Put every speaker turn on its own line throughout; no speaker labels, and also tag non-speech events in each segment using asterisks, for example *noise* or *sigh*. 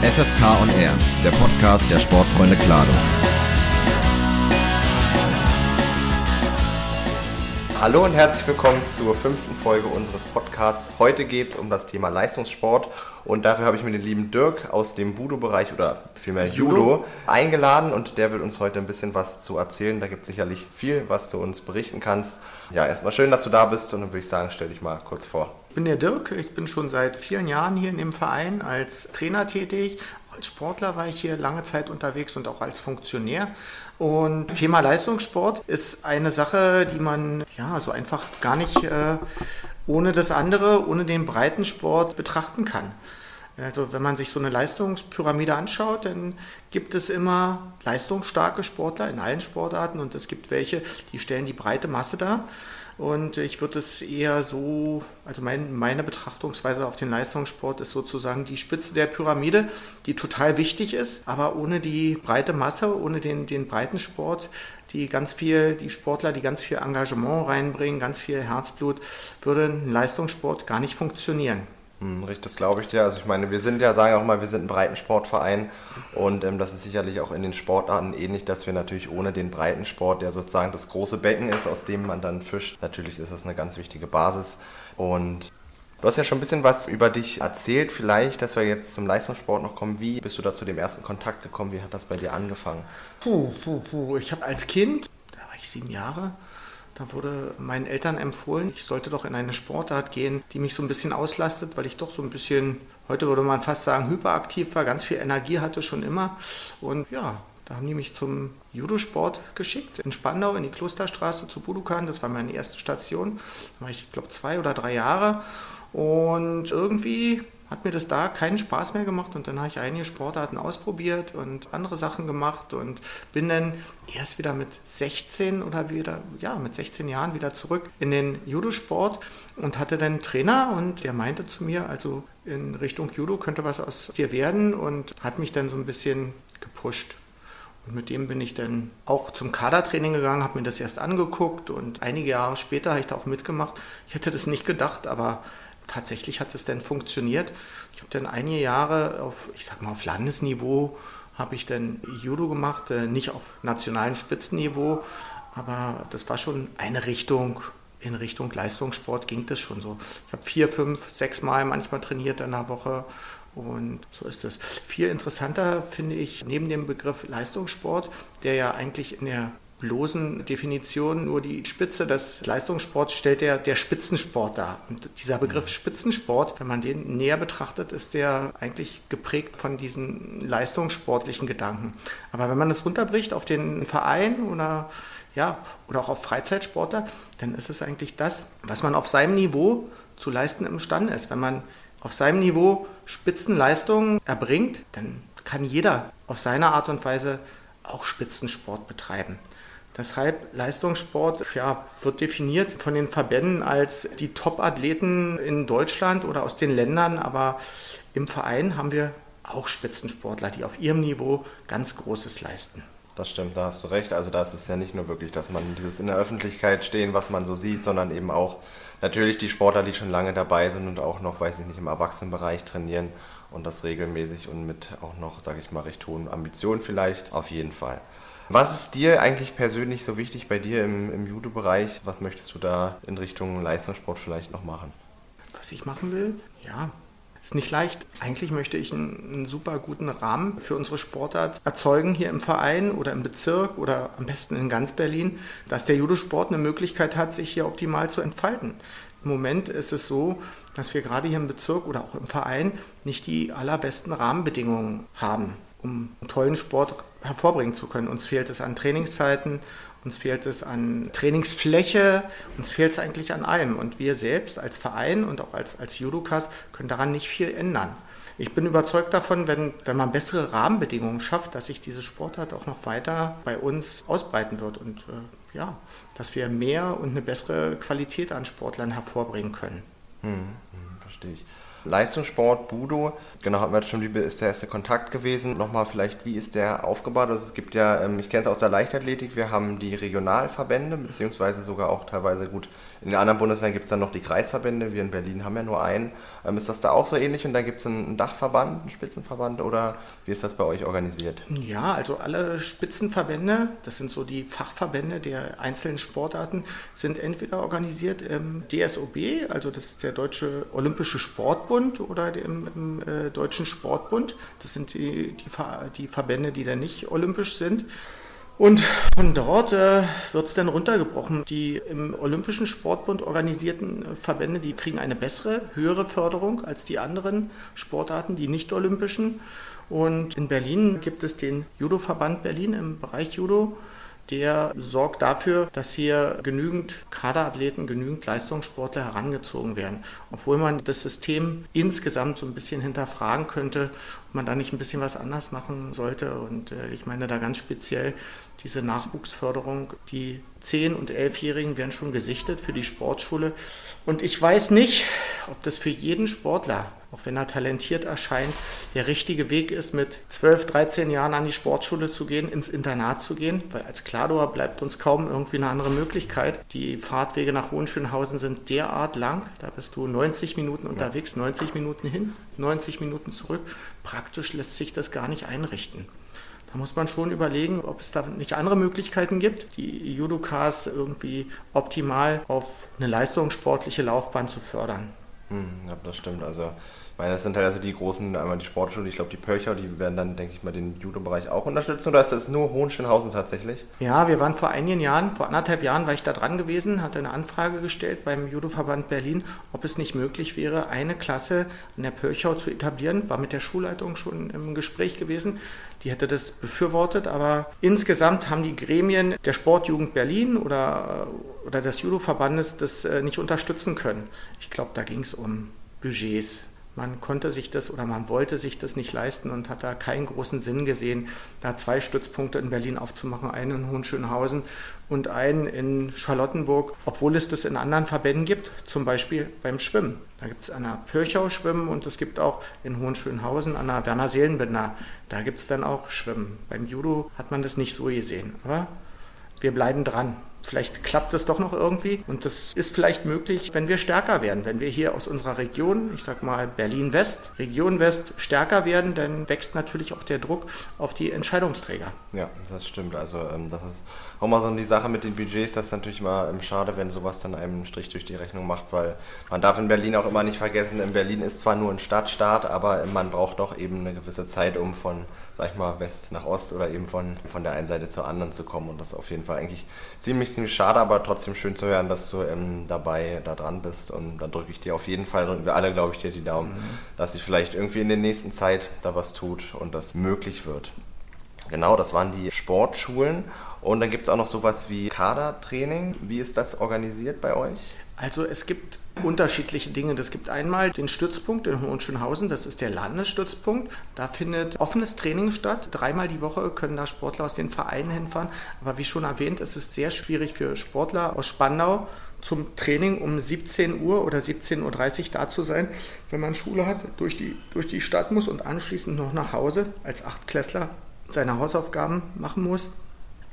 SFK on Air, der Podcast der Sportfreunde Klado.
Hallo und herzlich willkommen zur fünften Folge unseres Podcasts. Heute geht es um das Thema Leistungssport und dafür habe ich mir den lieben Dirk aus dem Budo-Bereich oder vielmehr Judo. Judo eingeladen und der wird uns heute ein bisschen was zu erzählen. Da gibt es sicherlich viel, was du uns berichten kannst. Ja, erstmal schön, dass du da bist und dann würde ich sagen, stell dich mal kurz vor.
Ich bin der Dirk, ich bin schon seit vielen Jahren hier in dem Verein als Trainer tätig. Als Sportler war ich hier lange Zeit unterwegs und auch als Funktionär. Und Thema Leistungssport ist eine Sache, die man ja so einfach gar nicht äh, ohne das andere, ohne den Breitensport betrachten kann. Also wenn man sich so eine Leistungspyramide anschaut, dann gibt es immer leistungsstarke Sportler in allen Sportarten und es gibt welche, die stellen die breite Masse dar. Und ich würde es eher so, also mein, meine Betrachtungsweise auf den Leistungssport ist sozusagen die Spitze der Pyramide, die total wichtig ist, aber ohne die breite Masse, ohne den, den breiten Sport, die ganz viel, die Sportler, die ganz viel Engagement reinbringen, ganz viel Herzblut, würde ein Leistungssport gar nicht funktionieren.
Hm, richtig, das glaube ich dir. Also ich meine, wir sind ja, sagen auch mal, wir sind ein Breitensportverein und ähm, das ist sicherlich auch in den Sportarten ähnlich, dass wir natürlich ohne den Breitensport, der sozusagen das große Becken ist, aus dem man dann fischt, natürlich ist das eine ganz wichtige Basis. Und du hast ja schon ein bisschen was über dich erzählt, vielleicht, dass wir jetzt zum Leistungssport noch kommen. Wie bist du da zu dem ersten Kontakt gekommen? Wie hat das bei dir angefangen?
Puh, puh, puh. Ich habe als Kind, da war ich sieben Jahre, da wurde meinen Eltern empfohlen, ich sollte doch in eine Sportart gehen, die mich so ein bisschen auslastet, weil ich doch so ein bisschen, heute würde man fast sagen, hyperaktiv war, ganz viel Energie hatte schon immer. Und ja, da haben die mich zum Judosport geschickt, in Spandau, in die Klosterstraße zu Budukan. Das war meine erste Station. Da war ich, ich glaube, zwei oder drei Jahre. Und irgendwie hat mir das da keinen Spaß mehr gemacht und dann habe ich einige Sportarten ausprobiert und andere Sachen gemacht und bin dann erst wieder mit 16 oder wieder, ja, mit 16 Jahren wieder zurück in den Judosport und hatte dann einen Trainer und der meinte zu mir, also in Richtung Judo könnte was aus dir werden und hat mich dann so ein bisschen gepusht. Und mit dem bin ich dann auch zum Kadertraining gegangen, habe mir das erst angeguckt und einige Jahre später habe ich da auch mitgemacht. Ich hätte das nicht gedacht, aber tatsächlich hat es dann funktioniert. Ich habe dann einige Jahre auf, ich sag mal, auf Landesniveau habe ich dann Judo gemacht, äh, nicht auf nationalem Spitzenniveau, aber das war schon eine Richtung, in Richtung Leistungssport ging das schon so. Ich habe vier, fünf, sechs Mal manchmal trainiert in der Woche und so ist es. Viel interessanter finde ich neben dem Begriff Leistungssport, der ja eigentlich in der bloßen Definition nur die Spitze des Leistungssports stellt der, der Spitzensport dar. Und dieser Begriff mhm. Spitzensport, wenn man den näher betrachtet, ist der eigentlich geprägt von diesen leistungssportlichen Gedanken. Aber wenn man es runterbricht auf den Verein oder ja, oder auch auf Freizeitsportler, dann ist es eigentlich das, was man auf seinem Niveau zu leisten imstande ist. Wenn man auf seinem Niveau Spitzenleistungen erbringt, dann kann jeder auf seine Art und Weise auch Spitzensport betreiben. Deshalb Leistungssport ja, wird definiert von den Verbänden als die Top-Athleten in Deutschland oder aus den Ländern, aber im Verein haben wir auch Spitzensportler, die auf ihrem Niveau ganz Großes leisten.
Das stimmt, da hast du recht. Also da ist es ja nicht nur wirklich, dass man dieses in der Öffentlichkeit stehen, was man so sieht, sondern eben auch natürlich die Sportler, die schon lange dabei sind und auch noch, weiß ich nicht, im Erwachsenenbereich trainieren und das regelmäßig und mit auch noch, sage ich mal, recht hohen Ambitionen vielleicht, auf jeden Fall. Was ist dir eigentlich persönlich so wichtig bei dir im, im Judo-Bereich? Was möchtest du da in Richtung Leistungssport vielleicht noch machen?
Was ich machen will? Ja, ist nicht leicht. Eigentlich möchte ich einen, einen, super guten Rahmen für unsere Sportart erzeugen hier im Verein oder im Bezirk oder am besten in ganz Berlin, dass der Judosport eine Möglichkeit hat, sich hier optimal zu entfalten. Im Moment ist es so, dass wir gerade hier im Bezirk oder auch im Verein nicht die allerbesten Rahmenbedingungen haben um tollen Sport hervorbringen zu können. Uns fehlt es an Trainingszeiten, uns fehlt es an Trainingsfläche, uns fehlt es eigentlich an allem. Und wir selbst als Verein und auch als, als Judokas können daran nicht viel ändern. Ich bin überzeugt davon, wenn, wenn man bessere Rahmenbedingungen schafft, dass sich diese Sportart auch noch weiter bei uns ausbreiten wird und äh, ja, dass wir mehr und eine bessere Qualität an Sportlern hervorbringen können.
Hm, hm, verstehe ich. Leistungssport, Budo, genau, hatten wir schon, wie ist der erste Kontakt gewesen? Nochmal vielleicht, wie ist der aufgebaut? Also es gibt ja, ähm, ich kenne es aus der Leichtathletik, wir haben die Regionalverbände, beziehungsweise sogar auch teilweise gut, in den anderen Bundesländern gibt es dann noch die Kreisverbände, wir in Berlin haben ja nur einen. Ähm, ist das da auch so ähnlich und da gibt es einen Dachverband, einen Spitzenverband oder wie ist das bei euch organisiert?
Ja, also alle Spitzenverbände, das sind so die Fachverbände der einzelnen Sportarten, sind entweder organisiert im DSOB, also das ist der Deutsche Olympische Sportbund oder im, im äh, Deutschen Sportbund. Das sind die, die, die Verbände, die dann nicht olympisch sind. Und von dort äh, wird es dann runtergebrochen. Die im Olympischen Sportbund organisierten Verbände, die kriegen eine bessere, höhere Förderung als die anderen Sportarten, die nicht olympischen. Und in Berlin gibt es den Judo-Verband Berlin im Bereich Judo der sorgt dafür, dass hier genügend Kaderathleten, genügend Leistungssportler herangezogen werden. Obwohl man das System insgesamt so ein bisschen hinterfragen könnte, ob man da nicht ein bisschen was anders machen sollte. Und äh, ich meine da ganz speziell diese Nachwuchsförderung. Die 10- und 11-Jährigen werden schon gesichtet für die Sportschule. Und ich weiß nicht, ob das für jeden Sportler, auch wenn er talentiert erscheint, der richtige Weg ist, mit 12, 13 Jahren an die Sportschule zu gehen, ins Internat zu gehen, weil als Klardoer bleibt uns kaum irgendwie eine andere Möglichkeit. Die Fahrtwege nach Hohenschönhausen sind derart lang, da bist du 90 Minuten unterwegs, 90 Minuten hin, 90 Minuten zurück. Praktisch lässt sich das gar nicht einrichten. Da muss man schon überlegen, ob es da nicht andere Möglichkeiten gibt, die Judokas irgendwie optimal auf eine leistungssportliche Laufbahn zu fördern.
Hm, ja, das stimmt. Also ich meine, das sind halt also die großen, einmal die Sportschule, ich glaube die Pölcher, die werden dann, denke ich mal, den Judo-Bereich auch unterstützen oder ist das nur Hohenschönhausen tatsächlich?
Ja, wir waren vor einigen Jahren, vor anderthalb Jahren war ich da dran gewesen, hatte eine Anfrage gestellt beim Judo-Verband Berlin, ob es nicht möglich wäre, eine Klasse an der Pölchau zu etablieren, war mit der Schulleitung schon im Gespräch gewesen. Die hätte das befürwortet, aber insgesamt haben die Gremien der Sportjugend Berlin oder, oder des Judo-Verbandes das äh, nicht unterstützen können. Ich glaube, da ging es um Budgets. Man konnte sich das oder man wollte sich das nicht leisten und hat da keinen großen Sinn gesehen, da zwei Stützpunkte in Berlin aufzumachen, einen in Hohenschönhausen und einen in Charlottenburg, obwohl es das in anderen Verbänden gibt, zum Beispiel beim Schwimmen. Da gibt es an der Pürchau Schwimmen und es gibt auch in Hohenschönhausen an der Werner Seelenbinder, da gibt es dann auch Schwimmen. Beim Judo hat man das nicht so gesehen, aber wir bleiben dran. Vielleicht klappt es doch noch irgendwie und das ist vielleicht möglich, wenn wir stärker werden. Wenn wir hier aus unserer Region, ich sag mal Berlin-West, Region West stärker werden, dann wächst natürlich auch der Druck auf die Entscheidungsträger.
Ja, das stimmt. Also ähm, das ist auch mal so die Sache mit den Budgets, das ist natürlich immer ähm, schade, wenn sowas dann einem Strich durch die Rechnung macht, weil man darf in Berlin auch immer nicht vergessen, in Berlin ist zwar nur ein Stadtstaat, aber man braucht doch eben eine gewisse Zeit, um von, sag ich mal, West nach Ost oder eben von, von der einen Seite zur anderen zu kommen und das ist auf jeden Fall eigentlich ziemlich ziemlich schade, aber trotzdem schön zu hören, dass du ähm, dabei da dran bist. Und dann drücke ich dir auf jeden Fall, drücken wir alle, glaube ich, dir die Daumen, mhm. dass sich vielleicht irgendwie in der nächsten Zeit da was tut und das möglich wird. Genau, das waren die Sportschulen. Und dann gibt es auch noch sowas wie Kadertraining. Wie ist das organisiert bei euch?
Also es gibt unterschiedliche Dinge. Es gibt einmal den Stützpunkt in Hohenschönhausen, das ist der Landesstützpunkt. Da findet offenes Training statt. Dreimal die Woche können da Sportler aus den Vereinen hinfahren. Aber wie schon erwähnt, ist es sehr schwierig für Sportler aus Spandau zum Training um 17 Uhr oder 17.30 Uhr da zu sein, wenn man Schule hat, durch die, durch die Stadt muss und anschließend noch nach Hause als Achtklässler seine Hausaufgaben machen muss.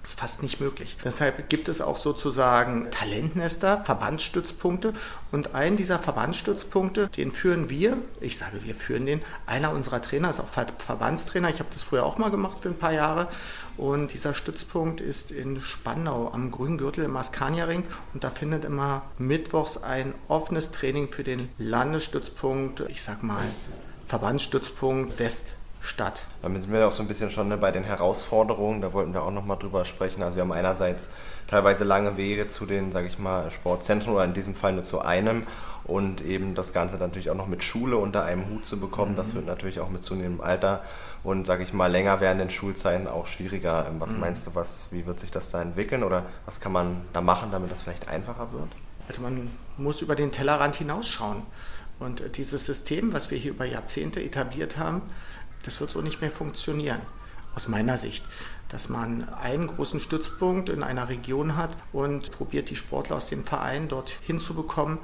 Das ist fast nicht möglich. Deshalb gibt es auch sozusagen Talentnester, Verbandsstützpunkte. Und einen dieser Verbandsstützpunkte, den führen wir, ich sage, wir führen den, einer unserer Trainer ist auch Verbandstrainer. Ich habe das früher auch mal gemacht für ein paar Jahre. Und dieser Stützpunkt ist in Spandau am Grünen Gürtel im Askania-Ring. Und da findet immer mittwochs ein offenes Training für den Landesstützpunkt, ich sag mal, Verbandsstützpunkt West statt.
Damit sind wir auch so ein bisschen schon ne, bei den Herausforderungen, da wollten wir auch nochmal drüber sprechen. Also wir haben einerseits teilweise lange Wege zu den, sage ich mal, Sportzentren oder in diesem Fall nur zu einem und eben das Ganze natürlich auch noch mit Schule unter einem Hut zu bekommen, mhm. das wird natürlich auch mit zunehmendem Alter und, sage ich mal, länger werdenden Schulzeiten auch schwieriger. Ähm, was mhm. meinst du, was, wie wird sich das da entwickeln oder was kann man da machen, damit das vielleicht einfacher wird?
Also man muss über den Tellerrand hinausschauen. Und dieses System, was wir hier über Jahrzehnte etabliert haben, das wird so nicht mehr funktionieren, aus meiner Sicht. Dass man einen großen Stützpunkt in einer Region hat und probiert, die Sportler aus dem Verein dort hinzubekommen.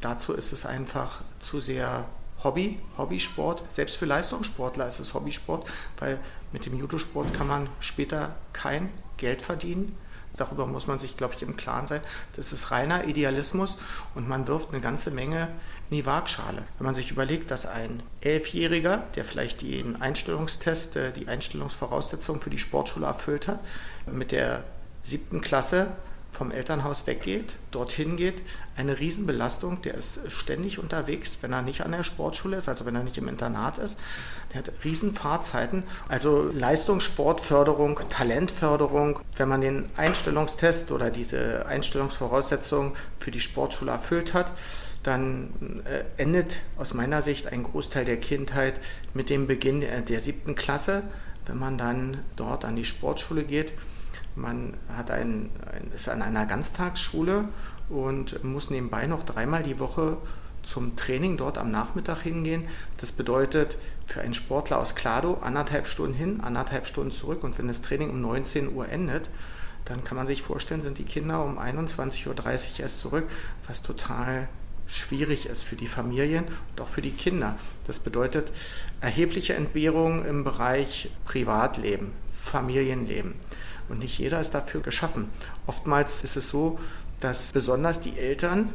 Dazu ist es einfach zu sehr Hobby, Hobbysport. Selbst für Leistungssportler ist es Hobbysport, weil mit dem Judosport kann man später kein Geld verdienen. Darüber muss man sich, glaube ich, im Klaren sein. Das ist reiner Idealismus und man wirft eine ganze Menge in die Waagschale. Wenn man sich überlegt, dass ein Elfjähriger, der vielleicht den Einstellungstest, äh, die Einstellungsvoraussetzungen für die Sportschule erfüllt hat, mit der siebten Klasse vom Elternhaus weggeht, dorthin geht, eine Riesenbelastung. Der ist ständig unterwegs, wenn er nicht an der Sportschule ist, also wenn er nicht im Internat ist. Der hat Riesenfahrzeiten. Also Leistungssportförderung, Talentförderung. Wenn man den Einstellungstest oder diese Einstellungsvoraussetzungen für die Sportschule erfüllt hat, dann äh, endet aus meiner Sicht ein Großteil der Kindheit mit dem Beginn der siebten Klasse, wenn man dann dort an die Sportschule geht. Man hat ein, ist an einer Ganztagsschule und muss nebenbei noch dreimal die Woche zum Training dort am Nachmittag hingehen. Das bedeutet für einen Sportler aus Klado anderthalb Stunden hin, anderthalb Stunden zurück und wenn das Training um 19 Uhr endet, dann kann man sich vorstellen, sind die Kinder um 21.30 Uhr erst zurück, was total schwierig ist für die Familien und auch für die Kinder. Das bedeutet erhebliche Entbehrungen im Bereich Privatleben, Familienleben. Und nicht jeder ist dafür geschaffen. Oftmals ist es so, dass besonders die Eltern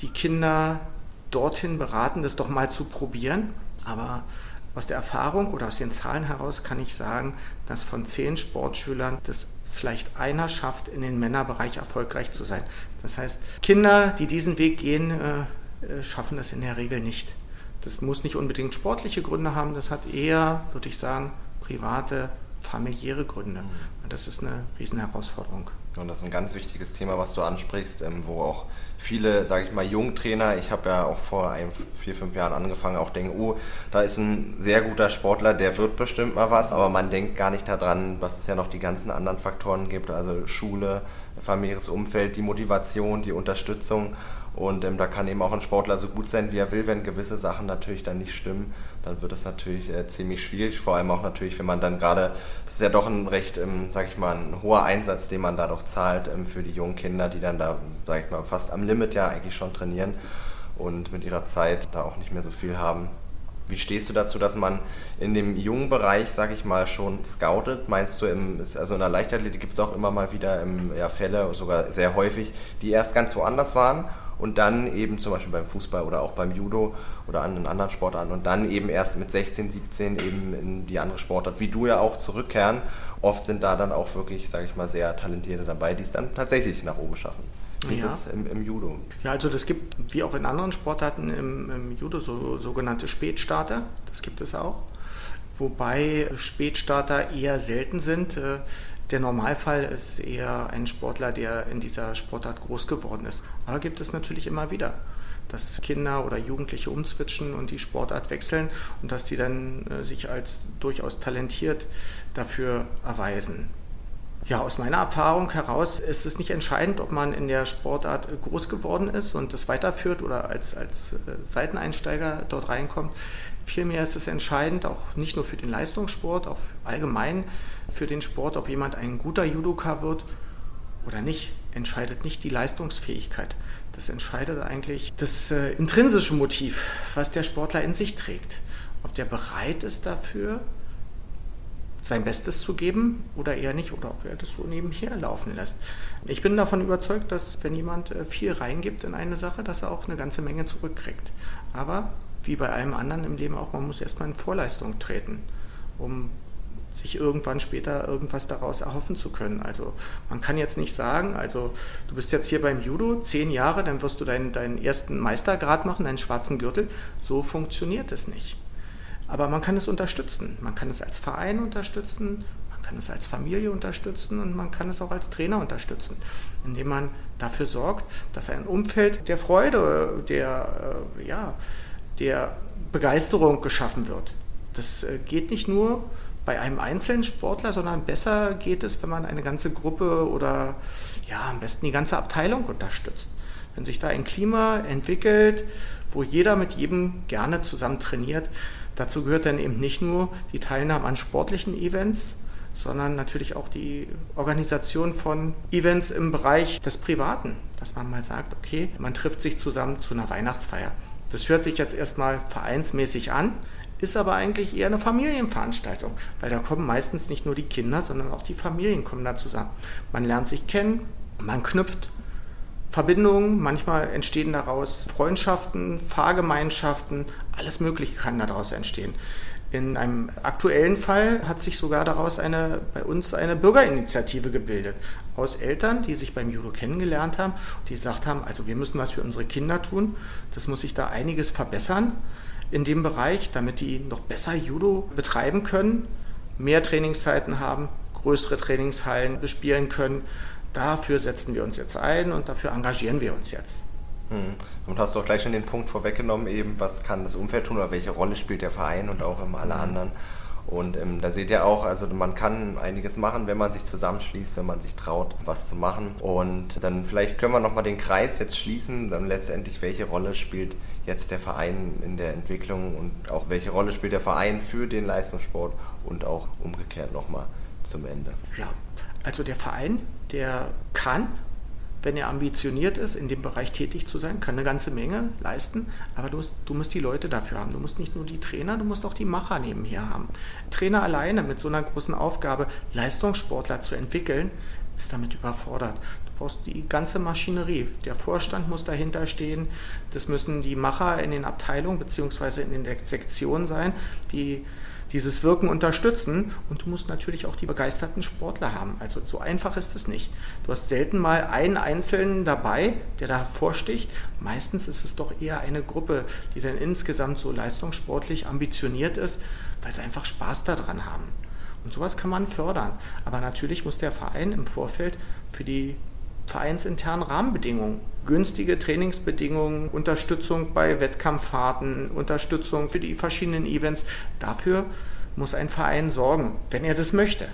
die Kinder dorthin beraten, das doch mal zu probieren. Aber aus der Erfahrung oder aus den Zahlen heraus kann ich sagen, dass von zehn Sportschülern das vielleicht einer schafft, in den Männerbereich erfolgreich zu sein. Das heißt, Kinder, die diesen Weg gehen, äh, äh, schaffen das in der Regel nicht. Das muss nicht unbedingt sportliche Gründe haben, das hat eher, würde ich sagen, private, familiäre Gründe. Und das ist eine Riesenherausforderung.
Und das ist ein ganz wichtiges Thema, was du ansprichst, ähm, wo auch viele, sage ich mal, Jungtrainer, ich habe ja auch vor ein, vier, fünf Jahren angefangen, auch denken, oh, da ist ein sehr guter Sportler, der wird bestimmt mal was, aber man denkt gar nicht daran, was es ja noch die ganzen anderen Faktoren gibt, also Schule, familiäres Umfeld, die Motivation, die Unterstützung. Und ähm, da kann eben auch ein Sportler so gut sein, wie er will, wenn gewisse Sachen natürlich dann nicht stimmen, dann wird es natürlich äh, ziemlich schwierig. Vor allem auch natürlich, wenn man dann gerade, das ist ja doch ein recht, ähm, sag ich mal, ein hoher Einsatz, den man da doch zahlt ähm, für die jungen Kinder, die dann da, sag ich mal, fast am Limit ja eigentlich schon trainieren und mit ihrer Zeit da auch nicht mehr so viel haben. Wie stehst du dazu, dass man in dem jungen Bereich, sag ich mal, schon scoutet? Meinst du, im, also in der Leichtathletik gibt es auch immer mal wieder im, ja, Fälle, sogar sehr häufig, die erst ganz woanders waren und dann eben zum Beispiel beim Fußball oder auch beim Judo oder an anderen Sportarten und dann eben erst mit 16, 17 eben in die andere Sportart, wie du ja auch zurückkehren. Oft sind da dann auch wirklich, sage ich mal, sehr talentierte dabei, die es dann tatsächlich nach oben schaffen. Wie ja. ist es im, im, Judo?
Ja, also das gibt, wie auch in anderen Sportarten im, im Judo, so, sogenannte Spätstarter. Das gibt es auch. Wobei Spätstarter eher selten sind. Der Normalfall ist eher ein Sportler, der in dieser Sportart groß geworden ist. Aber gibt es natürlich immer wieder, dass Kinder oder Jugendliche umzwitschen und die Sportart wechseln und dass die dann äh, sich als durchaus talentiert dafür erweisen. Ja, aus meiner Erfahrung heraus ist es nicht entscheidend, ob man in der Sportart groß geworden ist und das weiterführt oder als, als äh, Seiteneinsteiger dort reinkommt. Vielmehr ist es entscheidend, auch nicht nur für den Leistungssport, auch allgemein für den Sport, ob jemand ein guter Judoka wird oder nicht, entscheidet nicht die Leistungsfähigkeit. Das entscheidet eigentlich das äh, intrinsische Motiv, was der Sportler in sich trägt. Ob der bereit ist dafür, sein Bestes zu geben oder eher nicht, oder ob er das so nebenher laufen lässt. Ich bin davon überzeugt, dass wenn jemand äh, viel reingibt in eine Sache, dass er auch eine ganze Menge zurückkriegt. Aber wie bei allem anderen im Leben auch, man muss erstmal in Vorleistung treten, um sich irgendwann später irgendwas daraus erhoffen zu können. Also man kann jetzt nicht sagen, also du bist jetzt hier beim Judo zehn Jahre, dann wirst du deinen, deinen ersten Meistergrad machen, deinen schwarzen Gürtel. So funktioniert es nicht. Aber man kann es unterstützen. Man kann es als Verein unterstützen, man kann es als Familie unterstützen und man kann es auch als Trainer unterstützen, indem man dafür sorgt, dass ein Umfeld der Freude, der, äh, ja, der Begeisterung geschaffen wird. Das äh, geht nicht nur bei einem einzelnen Sportler, sondern besser geht es, wenn man eine ganze Gruppe oder ja, am besten die ganze Abteilung unterstützt. Wenn sich da ein Klima entwickelt, wo jeder mit jedem gerne zusammen trainiert, dazu gehört dann eben nicht nur die Teilnahme an sportlichen Events, sondern natürlich auch die Organisation von Events im Bereich des Privaten, dass man mal sagt, okay, man trifft sich zusammen zu einer Weihnachtsfeier Das hört sich jetzt erstmal vereinsmäßig an, ist aber eigentlich eher eine Familienveranstaltung, weil da kommen meistens nicht nur die Kinder, sondern auch die Familien kommen da zusammen. Man lernt sich kennen, man knüpft Verbindungen, manchmal entstehen daraus Freundschaften, Fahrgemeinschaften, alles Mögliche kann daraus entstehen. In einem aktuellen Fall hat sich sogar daraus eine, bei uns eine Bürgerinitiative gebildet. Aus Eltern, die sich beim Judo kennengelernt haben, die gesagt haben, also wir müssen was für unsere Kinder tun. Das muss sich da einiges verbessern in dem Bereich, damit die noch besser Judo betreiben können, mehr Trainingszeiten haben, größere Trainingshallen bespielen können. Dafür setzen wir uns jetzt ein und dafür engagieren wir uns jetzt.
Hm. Und hast du auch gleich schon den Punkt vorweggenommen, eben, was kann das Umfeld tun oder welche Rolle spielt der Verein und auch ähm, alle anderen. Und ähm, da seht ihr auch, also man kann einiges machen, wenn man sich zusammenschließt, wenn man sich traut, was zu machen. Und dann vielleicht können wir nochmal den Kreis jetzt schließen, dann letztendlich, welche Rolle spielt jetzt der Verein in der Entwicklung und auch welche Rolle spielt der Verein für den Leistungssport und auch umgekehrt nochmal zum Ende.
Ja, also der Verein, der kann wenn er ambitioniert ist, in dem Bereich tätig zu sein, kann eine ganze Menge leisten, aber du musst, du musst die Leute dafür haben. Du musst nicht nur die Trainer, du musst auch die Macher nebenher haben. Trainer alleine mit so einer großen Aufgabe, Leistungssportler zu entwickeln, ist damit überfordert. Du brauchst die ganze Maschinerie. Der Vorstand muss dahinter stehen. Das müssen die Macher in den Abteilungen bzw. in den Sektionen sein, die dieses Wirken unterstützen und du musst natürlich auch die begeisterten Sportler haben. Also so einfach ist es nicht. Du hast selten mal einen Einzelnen dabei, der da vorsticht. Meistens ist es doch eher eine Gruppe, die dann insgesamt so leistungssportlich ambitioniert ist, weil sie einfach Spaß daran haben. Und sowas kann man fördern. Aber natürlich muss der Verein im Vorfeld für die vereinsinternen Rahmenbedingungen, günstige Trainingsbedingungen, Unterstützung bei Wettkampffahrten, Unterstützung für die verschiedenen Events. Dafür muss ein Verein sorgen, wenn er das möchte.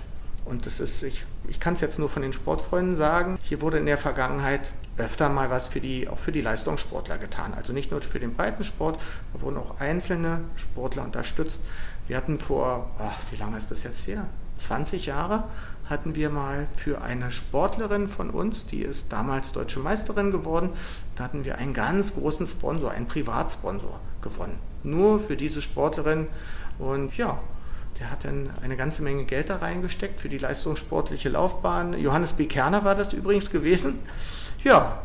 Und das ist, ich, ich kann es jetzt nur von den Sportfreunden sagen, hier wurde in der Vergangenheit öfter mal was für die, auch für die Leistungssportler getan. Also nicht nur für den Breitensport, da wurden auch einzelne Sportler unterstützt. Wir hatten vor, ach, wie lange ist das jetzt her? 20 Jahre hatten wir mal für eine Sportlerin von uns, die ist damals deutsche Meisterin geworden, da hatten wir einen ganz großen Sponsor, einen Privatsponsor gewonnen. Nur für diese Sportlerin. Und ja, der hat dann eine ganze Menge Geld da reingesteckt für die leistungssportliche Laufbahn. Johannes B. Kerner war das übrigens gewesen. Ja,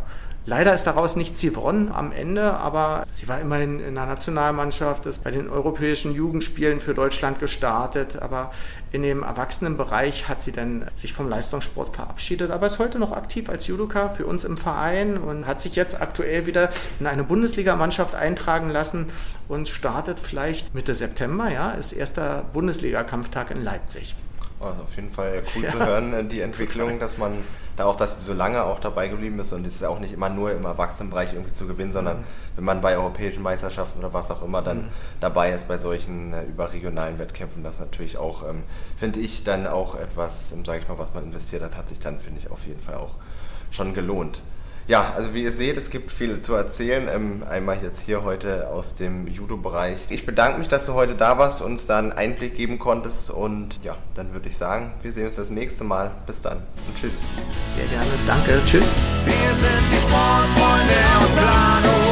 Leider ist daraus nichts gewonnen am Ende, aber sie war immerhin in der Nationalmannschaft, ist bei den europäischen Jugendspielen für Deutschland gestartet, aber in dem Erwachsenenbereich hat sie dann sich vom Leistungssport verabschiedet, aber ist heute noch aktiv als Judoka für uns im Verein und hat sich jetzt aktuell wieder in eine Bundesligamannschaft eintragen lassen und startet vielleicht Mitte September, ja, ist erster Bundesliga-Kampftag in Leipzig.
Also auf jeden Fall cool *laughs* ja, zu hören, äh, die Entwicklung, dass man da auch, dass sie so lange auch dabei geblieben ist und es ist auch nicht immer nur im Erwachsenenbereich irgendwie zu gewinnen, sondern mhm. wenn man bei europäischen Meisterschaften oder was auch immer dann mhm. dabei ist bei solchen äh, überregionalen Wettkämpfen, das natürlich auch, ähm, finde ich, dann auch etwas, ähm, sage ich mal, was man investiert hat, hat sich dann, finde ich, auf jeden Fall auch schon gelohnt. Ja, also wie ihr seht, es gibt viel zu erzählen. Ähm, einmal jetzt hier heute aus dem Judo-Bereich. Ich bedanke mich, dass du heute da warst, und uns da einen Einblick geben konntest. Und ja, dann würde ich sagen, wir sehen uns das nächste Mal. Bis dann und tschüss.
Sehr gerne. Danke. Tschüss.
Wir sind die Sportfreunde aus Plano.